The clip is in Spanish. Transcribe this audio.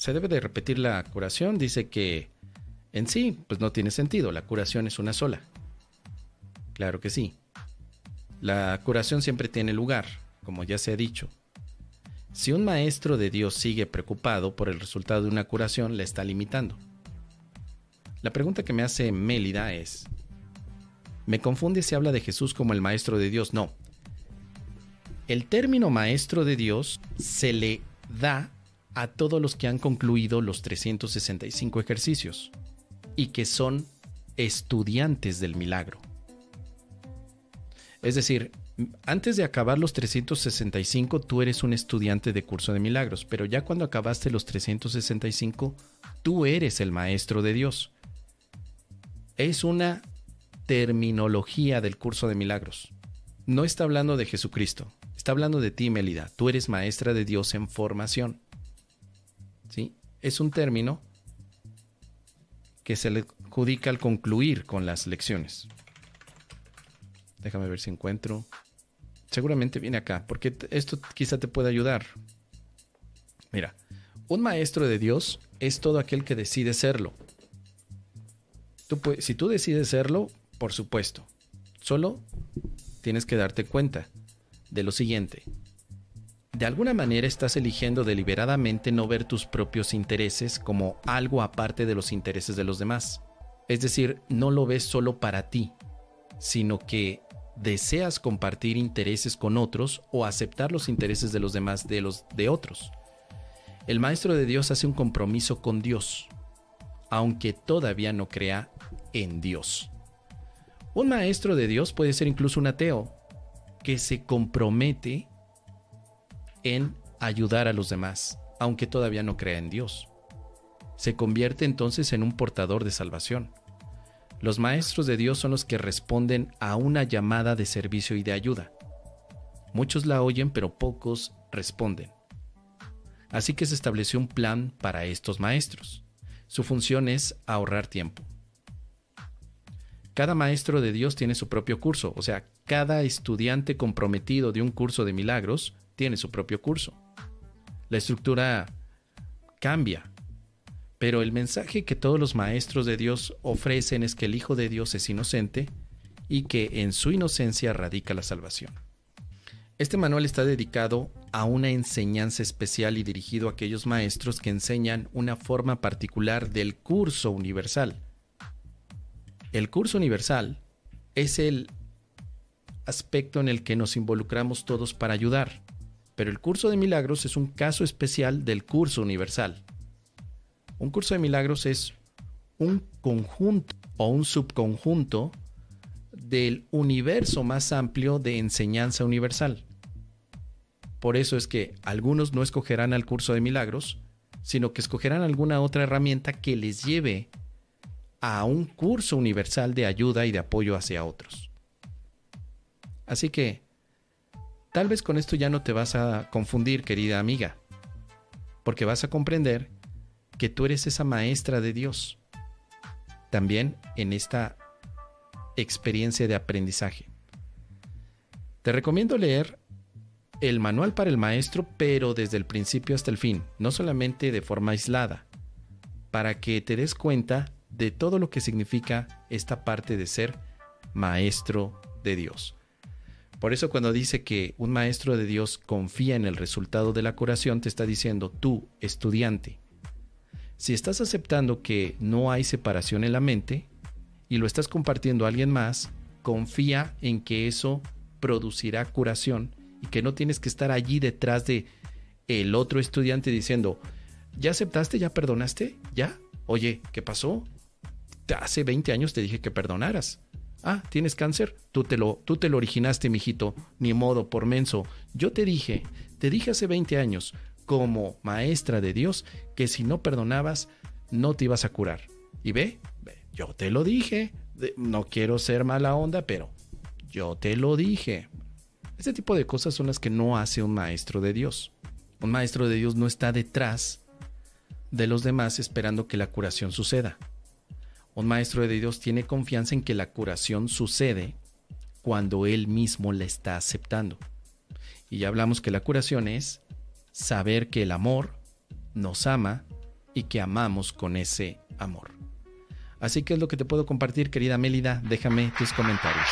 ¿Se debe de repetir la curación? Dice que en sí, pues no tiene sentido, la curación es una sola. Claro que sí. La curación siempre tiene lugar, como ya se ha dicho. Si un maestro de Dios sigue preocupado por el resultado de una curación, le está limitando. La pregunta que me hace Mélida es, ¿me confunde si habla de Jesús como el maestro de Dios? No. El término maestro de Dios se le da a todos los que han concluido los 365 ejercicios y que son estudiantes del milagro. Es decir, antes de acabar los 365 tú eres un estudiante de curso de milagros, pero ya cuando acabaste los 365 tú eres el maestro de Dios. Es una terminología del curso de milagros. No está hablando de Jesucristo, está hablando de ti, Melida. Tú eres maestra de Dios en formación. ¿Sí? Es un término que se le adjudica al concluir con las lecciones. Déjame ver si encuentro. Seguramente viene acá, porque esto quizá te pueda ayudar. Mira, un maestro de Dios es todo aquel que decide serlo. Tú, si tú decides serlo, por supuesto. Solo tienes que darte cuenta de lo siguiente. De alguna manera estás eligiendo deliberadamente no ver tus propios intereses como algo aparte de los intereses de los demás. Es decir, no lo ves solo para ti, sino que deseas compartir intereses con otros o aceptar los intereses de los demás de los de otros. El maestro de Dios hace un compromiso con Dios, aunque todavía no crea en Dios. Un maestro de Dios puede ser incluso un ateo que se compromete en ayudar a los demás, aunque todavía no crea en Dios. Se convierte entonces en un portador de salvación. Los maestros de Dios son los que responden a una llamada de servicio y de ayuda. Muchos la oyen, pero pocos responden. Así que se estableció un plan para estos maestros. Su función es ahorrar tiempo. Cada maestro de Dios tiene su propio curso, o sea, cada estudiante comprometido de un curso de milagros tiene su propio curso. La estructura cambia, pero el mensaje que todos los maestros de Dios ofrecen es que el Hijo de Dios es inocente y que en su inocencia radica la salvación. Este manual está dedicado a una enseñanza especial y dirigido a aquellos maestros que enseñan una forma particular del curso universal. El curso universal es el aspecto en el que nos involucramos todos para ayudar, pero el curso de milagros es un caso especial del curso universal. Un curso de milagros es un conjunto o un subconjunto del universo más amplio de enseñanza universal. Por eso es que algunos no escogerán al curso de milagros, sino que escogerán alguna otra herramienta que les lleve a un curso universal de ayuda y de apoyo hacia otros. Así que, tal vez con esto ya no te vas a confundir, querida amiga, porque vas a comprender que tú eres esa maestra de Dios. También en esta experiencia de aprendizaje. Te recomiendo leer el manual para el maestro, pero desde el principio hasta el fin, no solamente de forma aislada, para que te des cuenta de todo lo que significa esta parte de ser maestro de Dios. Por eso cuando dice que un maestro de Dios confía en el resultado de la curación, te está diciendo tú, estudiante, si estás aceptando que no hay separación en la mente y lo estás compartiendo a alguien más, confía en que eso producirá curación y que no tienes que estar allí detrás de el otro estudiante diciendo, ¿ya aceptaste? ¿Ya perdonaste? ¿Ya? Oye, ¿qué pasó? Hace 20 años te dije que perdonaras. Ah, ¿tienes cáncer? Tú te lo, tú te lo originaste, mijito. Ni modo, por menso. Yo te dije, te dije hace 20 años, como maestra de Dios que si no perdonabas no te ibas a curar. Y ve, yo te lo dije, no quiero ser mala onda, pero yo te lo dije. Este tipo de cosas son las que no hace un maestro de Dios. Un maestro de Dios no está detrás de los demás esperando que la curación suceda. Un maestro de Dios tiene confianza en que la curación sucede cuando él mismo la está aceptando. Y ya hablamos que la curación es saber que el amor nos ama y que amamos con ese amor. Así que es lo que te puedo compartir, querida Mélida. Déjame tus comentarios.